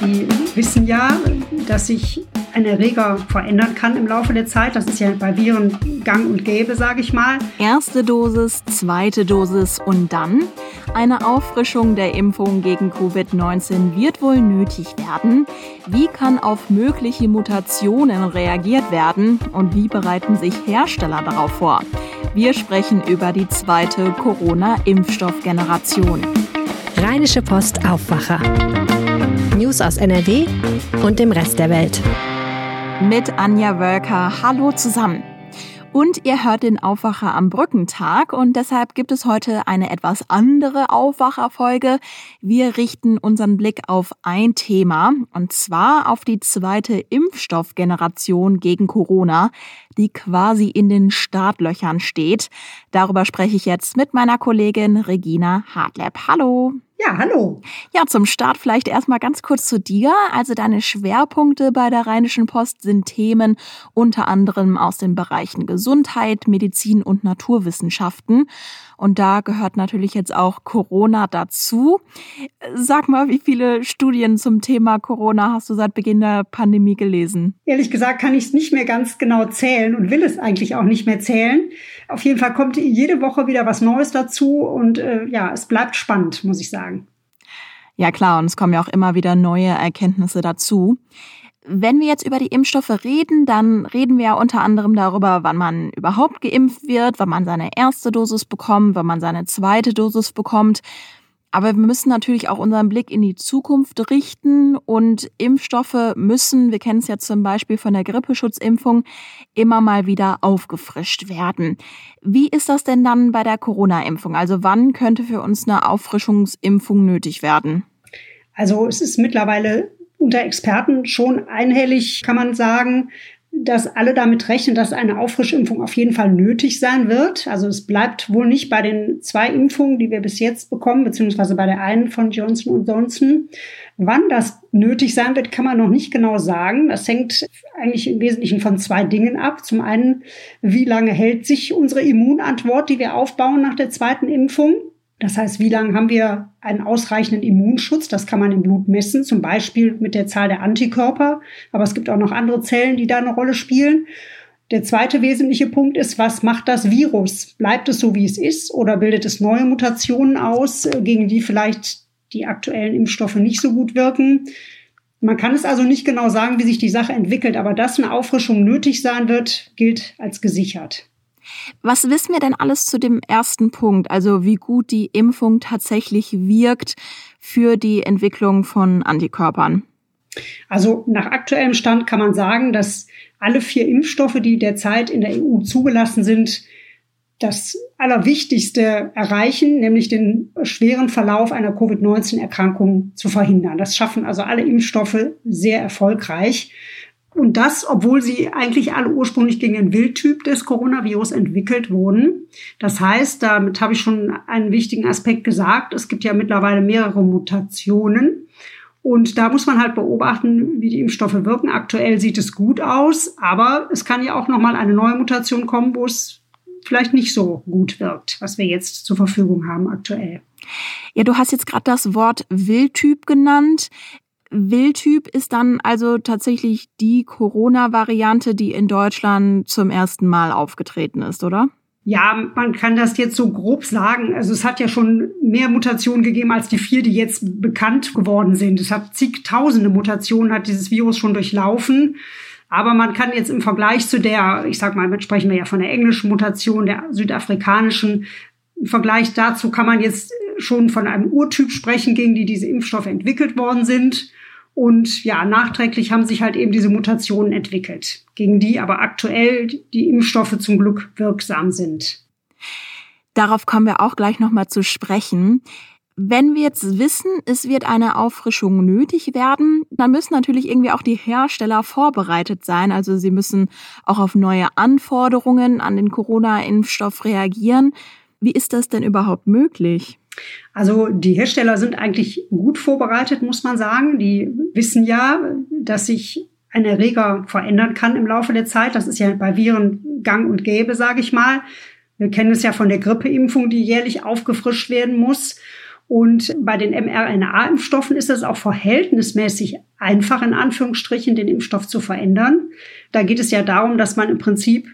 Die wissen ja, dass sich ein Erreger verändern kann im Laufe der Zeit. Das ist ja bei Viren gang und gäbe, sage ich mal. Erste Dosis, zweite Dosis und dann? Eine Auffrischung der Impfung gegen Covid-19 wird wohl nötig werden. Wie kann auf mögliche Mutationen reagiert werden und wie bereiten sich Hersteller darauf vor? Wir sprechen über die zweite Corona-Impfstoffgeneration. Rheinische Post Aufwacher. News aus NRW und dem Rest der Welt. Mit Anja Wölker. Hallo zusammen. Und ihr hört den Aufwacher am Brückentag und deshalb gibt es heute eine etwas andere Aufwacherfolge. Wir richten unseren Blick auf ein Thema und zwar auf die zweite Impfstoffgeneration gegen Corona, die quasi in den Startlöchern steht. Darüber spreche ich jetzt mit meiner Kollegin Regina Hartleb. Hallo. Ja, hallo. Ja, zum Start vielleicht erstmal ganz kurz zu dir. Also deine Schwerpunkte bei der Rheinischen Post sind Themen unter anderem aus den Bereichen Gesundheit, Medizin und Naturwissenschaften. Und da gehört natürlich jetzt auch Corona dazu. Sag mal, wie viele Studien zum Thema Corona hast du seit Beginn der Pandemie gelesen? Ehrlich gesagt kann ich es nicht mehr ganz genau zählen und will es eigentlich auch nicht mehr zählen. Auf jeden Fall kommt jede Woche wieder was Neues dazu und äh, ja, es bleibt spannend, muss ich sagen. Ja klar, und es kommen ja auch immer wieder neue Erkenntnisse dazu. Wenn wir jetzt über die Impfstoffe reden, dann reden wir ja unter anderem darüber, wann man überhaupt geimpft wird, wann man seine erste Dosis bekommt, wann man seine zweite Dosis bekommt. Aber wir müssen natürlich auch unseren Blick in die Zukunft richten und Impfstoffe müssen, wir kennen es ja zum Beispiel von der Grippeschutzimpfung, immer mal wieder aufgefrischt werden. Wie ist das denn dann bei der Corona-Impfung? Also wann könnte für uns eine Auffrischungsimpfung nötig werden? Also es ist mittlerweile unter Experten schon einhellig, kann man sagen, dass alle damit rechnen, dass eine Auffrischimpfung auf jeden Fall nötig sein wird. Also es bleibt wohl nicht bei den zwei Impfungen, die wir bis jetzt bekommen, beziehungsweise bei der einen von Johnson Johnson. Wann das nötig sein wird, kann man noch nicht genau sagen. Das hängt eigentlich im Wesentlichen von zwei Dingen ab. Zum einen, wie lange hält sich unsere Immunantwort, die wir aufbauen nach der zweiten Impfung? Das heißt, wie lange haben wir einen ausreichenden Immunschutz? Das kann man im Blut messen, zum Beispiel mit der Zahl der Antikörper. Aber es gibt auch noch andere Zellen, die da eine Rolle spielen. Der zweite wesentliche Punkt ist, was macht das Virus? Bleibt es so, wie es ist, oder bildet es neue Mutationen aus, äh, gegen die vielleicht die aktuellen Impfstoffe nicht so gut wirken? Man kann es also nicht genau sagen, wie sich die Sache entwickelt, aber dass eine Auffrischung nötig sein wird, gilt als gesichert. Was wissen wir denn alles zu dem ersten Punkt, also wie gut die Impfung tatsächlich wirkt für die Entwicklung von Antikörpern? Also nach aktuellem Stand kann man sagen, dass alle vier Impfstoffe, die derzeit in der EU zugelassen sind, das Allerwichtigste erreichen, nämlich den schweren Verlauf einer Covid-19-Erkrankung zu verhindern. Das schaffen also alle Impfstoffe sehr erfolgreich. Und das, obwohl sie eigentlich alle ursprünglich gegen den Wildtyp des Coronavirus entwickelt wurden. Das heißt, damit habe ich schon einen wichtigen Aspekt gesagt. Es gibt ja mittlerweile mehrere Mutationen. Und da muss man halt beobachten, wie die Impfstoffe wirken. Aktuell sieht es gut aus, aber es kann ja auch noch mal eine neue Mutation kommen, wo es vielleicht nicht so gut wirkt, was wir jetzt zur Verfügung haben aktuell. Ja, du hast jetzt gerade das Wort Wildtyp genannt. Wildtyp ist dann also tatsächlich die Corona-Variante, die in Deutschland zum ersten Mal aufgetreten ist, oder? Ja, man kann das jetzt so grob sagen. Also es hat ja schon mehr Mutationen gegeben als die vier, die jetzt bekannt geworden sind. Es hat zigtausende Mutationen, hat dieses Virus schon durchlaufen. Aber man kann jetzt im Vergleich zu der, ich sag mal, sprechen wir ja von der englischen Mutation, der südafrikanischen, im Vergleich dazu kann man jetzt schon von einem Urtyp sprechen, gegen die diese Impfstoffe entwickelt worden sind. Und ja, nachträglich haben sich halt eben diese Mutationen entwickelt, gegen die aber aktuell die Impfstoffe zum Glück wirksam sind. Darauf kommen wir auch gleich nochmal zu sprechen. Wenn wir jetzt wissen, es wird eine Auffrischung nötig werden, dann müssen natürlich irgendwie auch die Hersteller vorbereitet sein. Also sie müssen auch auf neue Anforderungen an den Corona-Impfstoff reagieren. Wie ist das denn überhaupt möglich? Also die Hersteller sind eigentlich gut vorbereitet, muss man sagen. Die wissen ja, dass sich ein Erreger verändern kann im Laufe der Zeit. Das ist ja bei Viren gang und gäbe, sage ich mal. Wir kennen es ja von der Grippeimpfung, die jährlich aufgefrischt werden muss. Und bei den mRNA-Impfstoffen ist es auch verhältnismäßig einfach, in Anführungsstrichen, den Impfstoff zu verändern. Da geht es ja darum, dass man im Prinzip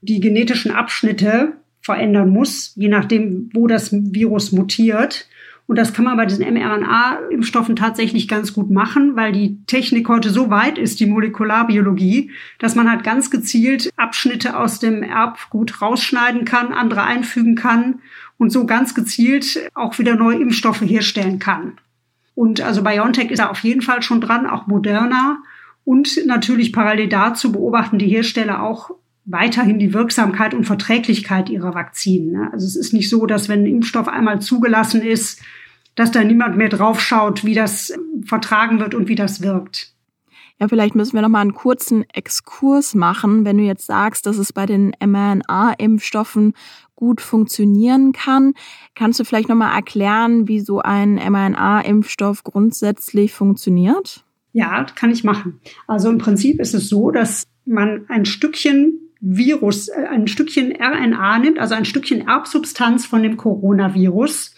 die genetischen Abschnitte verändern muss, je nachdem, wo das Virus mutiert. Und das kann man bei diesen mRNA-Impfstoffen tatsächlich ganz gut machen, weil die Technik heute so weit ist, die Molekularbiologie, dass man halt ganz gezielt Abschnitte aus dem Erbgut rausschneiden kann, andere einfügen kann und so ganz gezielt auch wieder neue Impfstoffe herstellen kann. Und also BioNTech ist da auf jeden Fall schon dran, auch moderner. Und natürlich parallel dazu beobachten die Hersteller auch weiterhin die Wirksamkeit und Verträglichkeit ihrer Vakzinen. Ne? Also es ist nicht so, dass wenn ein Impfstoff einmal zugelassen ist, dass da niemand mehr drauf schaut, wie das vertragen wird und wie das wirkt. Ja, vielleicht müssen wir noch mal einen kurzen Exkurs machen, wenn du jetzt sagst, dass es bei den mRNA-Impfstoffen gut funktionieren kann. Kannst du vielleicht noch mal erklären, wie so ein mRNA-Impfstoff grundsätzlich funktioniert? Ja, kann ich machen. Also im Prinzip ist es so, dass man ein Stückchen Virus, äh, ein Stückchen RNA nimmt, also ein Stückchen Erbsubstanz von dem Coronavirus.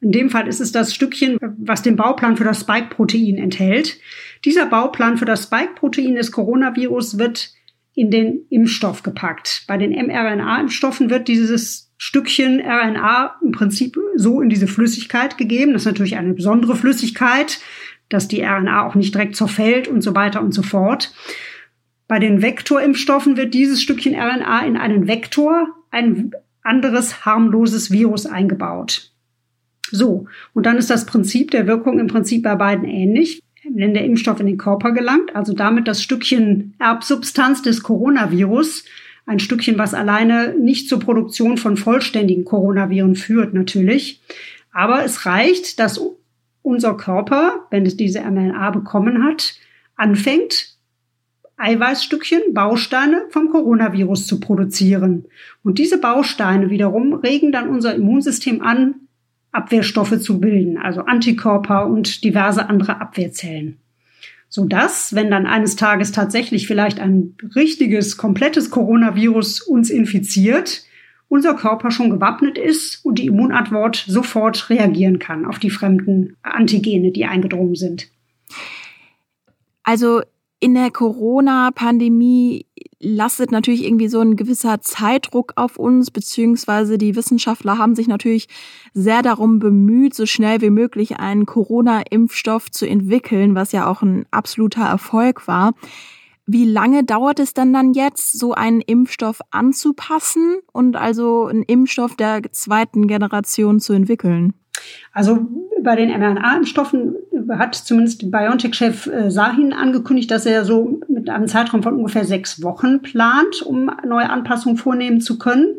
In dem Fall ist es das Stückchen, was den Bauplan für das Spike-Protein enthält. Dieser Bauplan für das Spike-Protein des Coronavirus wird in den Impfstoff gepackt. Bei den mRNA-Impfstoffen wird dieses Stückchen RNA im Prinzip so in diese Flüssigkeit gegeben. Das ist natürlich eine besondere Flüssigkeit, dass die RNA auch nicht direkt zerfällt und so weiter und so fort. Bei den Vektorimpfstoffen wird dieses Stückchen RNA in einen Vektor, ein anderes harmloses Virus eingebaut. So, und dann ist das Prinzip der Wirkung im Prinzip bei beiden ähnlich. Wenn der Impfstoff in den Körper gelangt, also damit das Stückchen Erbsubstanz des Coronavirus, ein Stückchen, was alleine nicht zur Produktion von vollständigen Coronaviren führt, natürlich. Aber es reicht, dass unser Körper, wenn es diese mRNA bekommen hat, anfängt, Eiweißstückchen, Bausteine vom Coronavirus zu produzieren. Und diese Bausteine wiederum regen dann unser Immunsystem an, Abwehrstoffe zu bilden, also Antikörper und diverse andere Abwehrzellen. Sodass, wenn dann eines Tages tatsächlich vielleicht ein richtiges, komplettes Coronavirus uns infiziert, unser Körper schon gewappnet ist und die Immunantwort sofort reagieren kann auf die fremden Antigene, die eingedrungen sind. Also in der Corona-Pandemie lastet natürlich irgendwie so ein gewisser Zeitdruck auf uns, beziehungsweise die Wissenschaftler haben sich natürlich sehr darum bemüht, so schnell wie möglich einen Corona-Impfstoff zu entwickeln, was ja auch ein absoluter Erfolg war. Wie lange dauert es denn dann jetzt, so einen Impfstoff anzupassen und also einen Impfstoff der zweiten Generation zu entwickeln? Also bei den mRNA-Impfstoffen hat zumindest BioNTech-Chef äh, Sahin angekündigt, dass er so mit einem Zeitraum von ungefähr sechs Wochen plant, um neue Anpassungen vornehmen zu können.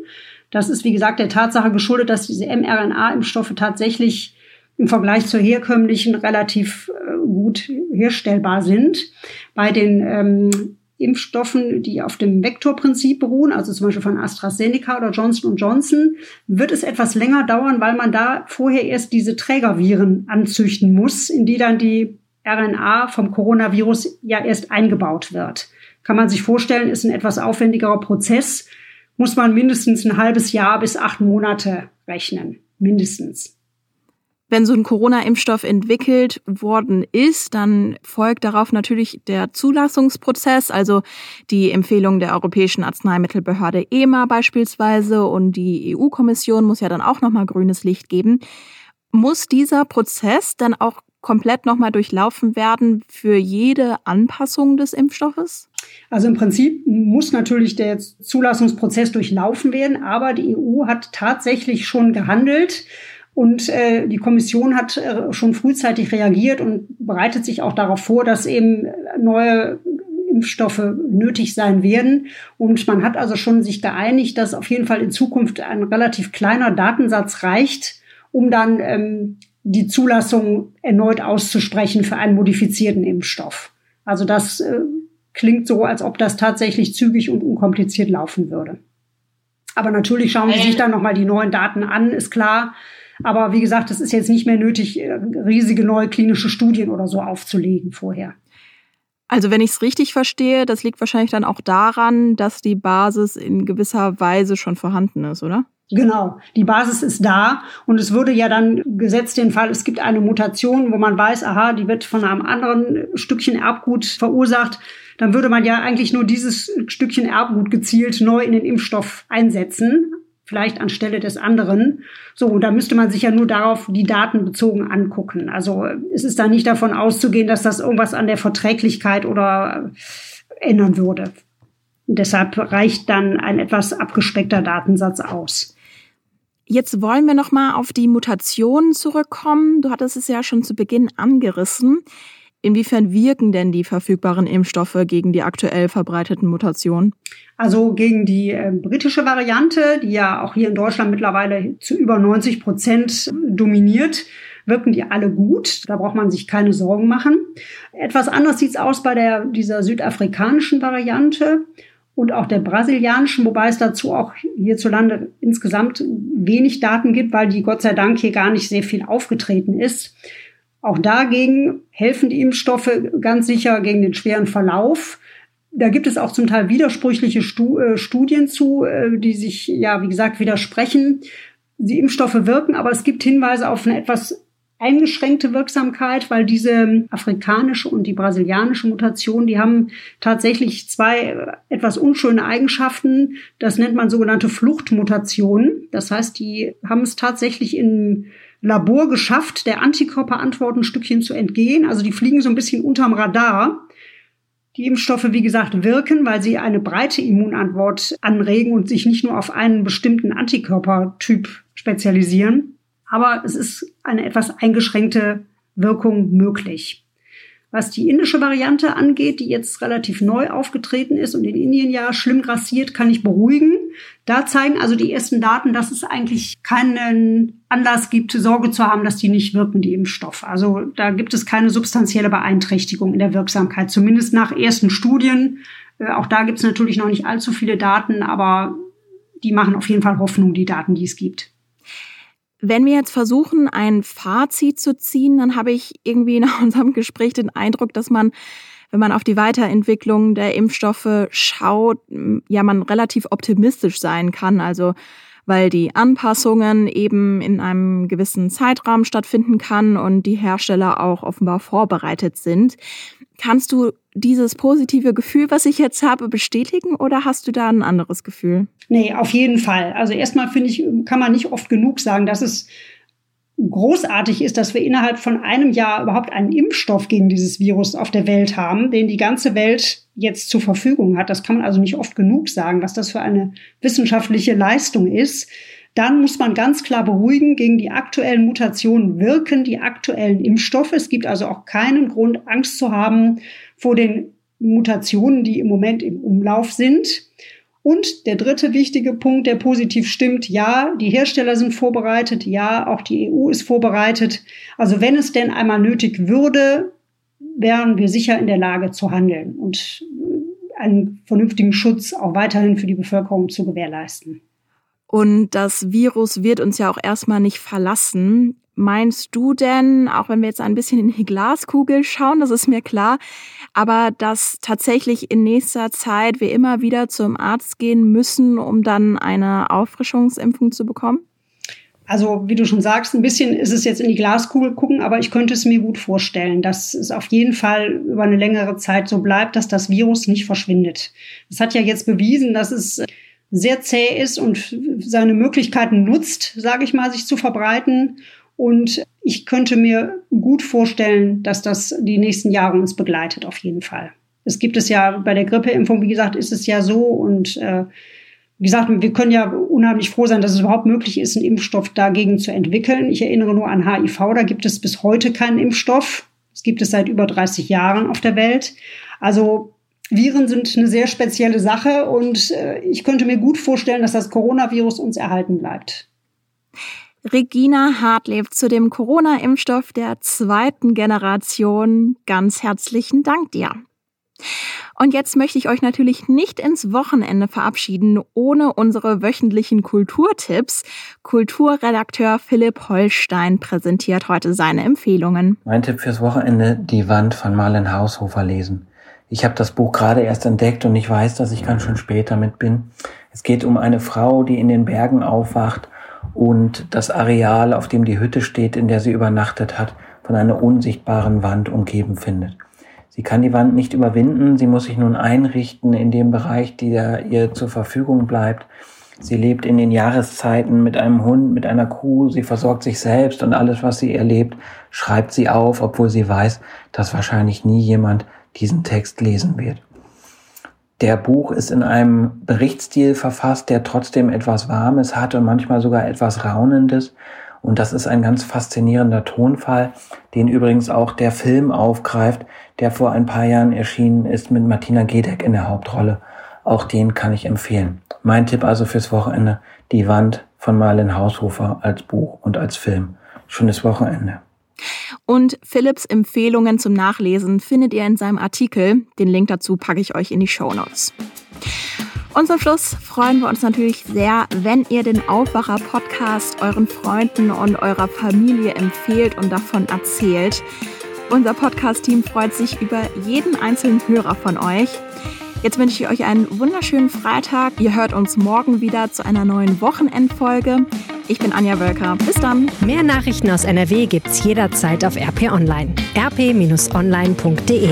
Das ist, wie gesagt, der Tatsache geschuldet, dass diese mRNA-Impfstoffe tatsächlich im Vergleich zur herkömmlichen relativ äh, gut herstellbar sind. Bei den ähm, Impfstoffen, die auf dem Vektorprinzip beruhen, also zum Beispiel von AstraZeneca oder Johnson Johnson, wird es etwas länger dauern, weil man da vorher erst diese Trägerviren anzüchten muss, in die dann die RNA vom Coronavirus ja erst eingebaut wird. Kann man sich vorstellen, ist ein etwas aufwendigerer Prozess, muss man mindestens ein halbes Jahr bis acht Monate rechnen. Mindestens. Wenn so ein Corona-Impfstoff entwickelt worden ist, dann folgt darauf natürlich der Zulassungsprozess, also die Empfehlung der Europäischen Arzneimittelbehörde EMA beispielsweise und die EU-Kommission muss ja dann auch nochmal grünes Licht geben. Muss dieser Prozess dann auch komplett nochmal durchlaufen werden für jede Anpassung des Impfstoffes? Also im Prinzip muss natürlich der Zulassungsprozess durchlaufen werden, aber die EU hat tatsächlich schon gehandelt und äh, die Kommission hat äh, schon frühzeitig reagiert und bereitet sich auch darauf vor, dass eben neue Impfstoffe nötig sein werden. Und man hat also schon sich geeinigt, dass auf jeden Fall in Zukunft ein relativ kleiner Datensatz reicht, um dann ähm, die Zulassung erneut auszusprechen für einen modifizierten Impfstoff. Also das äh, klingt so, als ob das tatsächlich zügig und unkompliziert laufen würde. Aber natürlich schauen Sie sich dann nochmal die neuen Daten an, ist klar. Aber wie gesagt, es ist jetzt nicht mehr nötig, äh, riesige neue klinische Studien oder so aufzulegen vorher. Also wenn ich es richtig verstehe, das liegt wahrscheinlich dann auch daran, dass die Basis in gewisser Weise schon vorhanden ist, oder? Genau, die Basis ist da und es würde ja dann gesetzt den Fall, es gibt eine Mutation, wo man weiß, aha, die wird von einem anderen Stückchen Erbgut verursacht, dann würde man ja eigentlich nur dieses Stückchen Erbgut gezielt neu in den Impfstoff einsetzen, vielleicht anstelle des anderen. So, da müsste man sich ja nur darauf die Daten bezogen angucken. Also es ist da nicht davon auszugehen, dass das irgendwas an der Verträglichkeit oder ändern würde. Deshalb reicht dann ein etwas abgespeckter Datensatz aus. Jetzt wollen wir noch mal auf die Mutationen zurückkommen. Du hattest es ja schon zu Beginn angerissen. Inwiefern wirken denn die verfügbaren Impfstoffe gegen die aktuell verbreiteten Mutationen? Also gegen die äh, britische Variante, die ja auch hier in Deutschland mittlerweile zu über 90 Prozent dominiert, wirken die alle gut. Da braucht man sich keine Sorgen machen. Etwas anders sieht's aus bei der, dieser südafrikanischen Variante und auch der brasilianischen, wobei es dazu auch hierzulande insgesamt wenig Daten gibt, weil die Gott sei Dank hier gar nicht sehr viel aufgetreten ist. Auch dagegen helfen die Impfstoffe ganz sicher gegen den schweren Verlauf. Da gibt es auch zum Teil widersprüchliche äh, Studien zu, äh, die sich, ja, wie gesagt, widersprechen. Die Impfstoffe wirken, aber es gibt Hinweise auf eine etwas eingeschränkte Wirksamkeit, weil diese afrikanische und die brasilianische Mutation, die haben tatsächlich zwei etwas unschöne Eigenschaften. Das nennt man sogenannte Fluchtmutationen. Das heißt, die haben es tatsächlich im Labor geschafft, der Antikörperantwort ein Stückchen zu entgehen. Also die fliegen so ein bisschen unterm Radar. Die Impfstoffe, wie gesagt, wirken, weil sie eine breite Immunantwort anregen und sich nicht nur auf einen bestimmten Antikörpertyp spezialisieren aber es ist eine etwas eingeschränkte Wirkung möglich. Was die indische Variante angeht, die jetzt relativ neu aufgetreten ist und in Indien ja schlimm grassiert, kann ich beruhigen. Da zeigen also die ersten Daten, dass es eigentlich keinen Anlass gibt, Sorge zu haben, dass die nicht wirken, die Impfstoffe. Also da gibt es keine substanzielle Beeinträchtigung in der Wirksamkeit, zumindest nach ersten Studien. Äh, auch da gibt es natürlich noch nicht allzu viele Daten, aber die machen auf jeden Fall Hoffnung, die Daten, die es gibt. Wenn wir jetzt versuchen, ein Fazit zu ziehen, dann habe ich irgendwie nach unserem Gespräch den Eindruck, dass man, wenn man auf die Weiterentwicklung der Impfstoffe schaut, ja, man relativ optimistisch sein kann. Also, weil die Anpassungen eben in einem gewissen Zeitrahmen stattfinden kann und die Hersteller auch offenbar vorbereitet sind. Kannst du dieses positive Gefühl, was ich jetzt habe, bestätigen oder hast du da ein anderes Gefühl? Nee, auf jeden Fall. Also erstmal finde ich, kann man nicht oft genug sagen, dass es großartig ist, dass wir innerhalb von einem Jahr überhaupt einen Impfstoff gegen dieses Virus auf der Welt haben, den die ganze Welt jetzt zur Verfügung hat. Das kann man also nicht oft genug sagen, was das für eine wissenschaftliche Leistung ist. Dann muss man ganz klar beruhigen, gegen die aktuellen Mutationen wirken die aktuellen Impfstoffe. Es gibt also auch keinen Grund, Angst zu haben vor den Mutationen, die im Moment im Umlauf sind. Und der dritte wichtige Punkt, der positiv stimmt, ja, die Hersteller sind vorbereitet, ja, auch die EU ist vorbereitet. Also wenn es denn einmal nötig würde, wären wir sicher in der Lage zu handeln und einen vernünftigen Schutz auch weiterhin für die Bevölkerung zu gewährleisten. Und das Virus wird uns ja auch erstmal nicht verlassen. Meinst du denn, auch wenn wir jetzt ein bisschen in die Glaskugel schauen, das ist mir klar, aber dass tatsächlich in nächster Zeit wir immer wieder zum Arzt gehen müssen, um dann eine Auffrischungsimpfung zu bekommen? Also, wie du schon sagst, ein bisschen ist es jetzt in die Glaskugel gucken, aber ich könnte es mir gut vorstellen, dass es auf jeden Fall über eine längere Zeit so bleibt, dass das Virus nicht verschwindet. Es hat ja jetzt bewiesen, dass es sehr zäh ist und seine Möglichkeiten nutzt, sage ich mal, sich zu verbreiten. Und ich könnte mir gut vorstellen, dass das die nächsten Jahre uns begleitet, auf jeden Fall. Es gibt es ja bei der Grippeimpfung, wie gesagt, ist es ja so und äh, wie gesagt, wir können ja unheimlich froh sein, dass es überhaupt möglich ist, einen Impfstoff dagegen zu entwickeln. Ich erinnere nur an HIV, da gibt es bis heute keinen Impfstoff. Es gibt es seit über 30 Jahren auf der Welt. Also Viren sind eine sehr spezielle Sache und äh, ich könnte mir gut vorstellen, dass das Coronavirus uns erhalten bleibt. Regina Hartlev zu dem Corona-Impfstoff der zweiten Generation. Ganz herzlichen Dank dir. Und jetzt möchte ich euch natürlich nicht ins Wochenende verabschieden, ohne unsere wöchentlichen Kulturtipps. Kulturredakteur Philipp Holstein präsentiert heute seine Empfehlungen. Mein Tipp fürs Wochenende, die Wand von Marlen Haushofer lesen. Ich habe das Buch gerade erst entdeckt und ich weiß, dass ich ganz schön spät damit bin. Es geht um eine Frau, die in den Bergen aufwacht und das Areal, auf dem die Hütte steht, in der sie übernachtet hat, von einer unsichtbaren Wand umgeben findet. Sie kann die Wand nicht überwinden, sie muss sich nun einrichten in dem Bereich, der ihr zur Verfügung bleibt. Sie lebt in den Jahreszeiten mit einem Hund, mit einer Kuh, sie versorgt sich selbst und alles, was sie erlebt, schreibt sie auf, obwohl sie weiß, dass wahrscheinlich nie jemand diesen Text lesen wird. Der Buch ist in einem Berichtsstil verfasst, der trotzdem etwas Warmes hat und manchmal sogar etwas Raunendes. Und das ist ein ganz faszinierender Tonfall, den übrigens auch der Film aufgreift, der vor ein paar Jahren erschienen ist mit Martina Gedeck in der Hauptrolle. Auch den kann ich empfehlen. Mein Tipp also fürs Wochenende, Die Wand von Marlen Haushofer als Buch und als Film. Schönes Wochenende. Und Philipps Empfehlungen zum Nachlesen findet ihr in seinem Artikel. Den Link dazu packe ich euch in die Show Notes. Und zum Schluss freuen wir uns natürlich sehr, wenn ihr den Aufwacher-Podcast euren Freunden und eurer Familie empfehlt und davon erzählt. Unser Podcast-Team freut sich über jeden einzelnen Hörer von euch. Jetzt wünsche ich euch einen wunderschönen Freitag. Ihr hört uns morgen wieder zu einer neuen Wochenendfolge. Ich bin Anja Wölker. Bis dann. Mehr Nachrichten aus NRW gibt's jederzeit auf RP Online. rp-online.de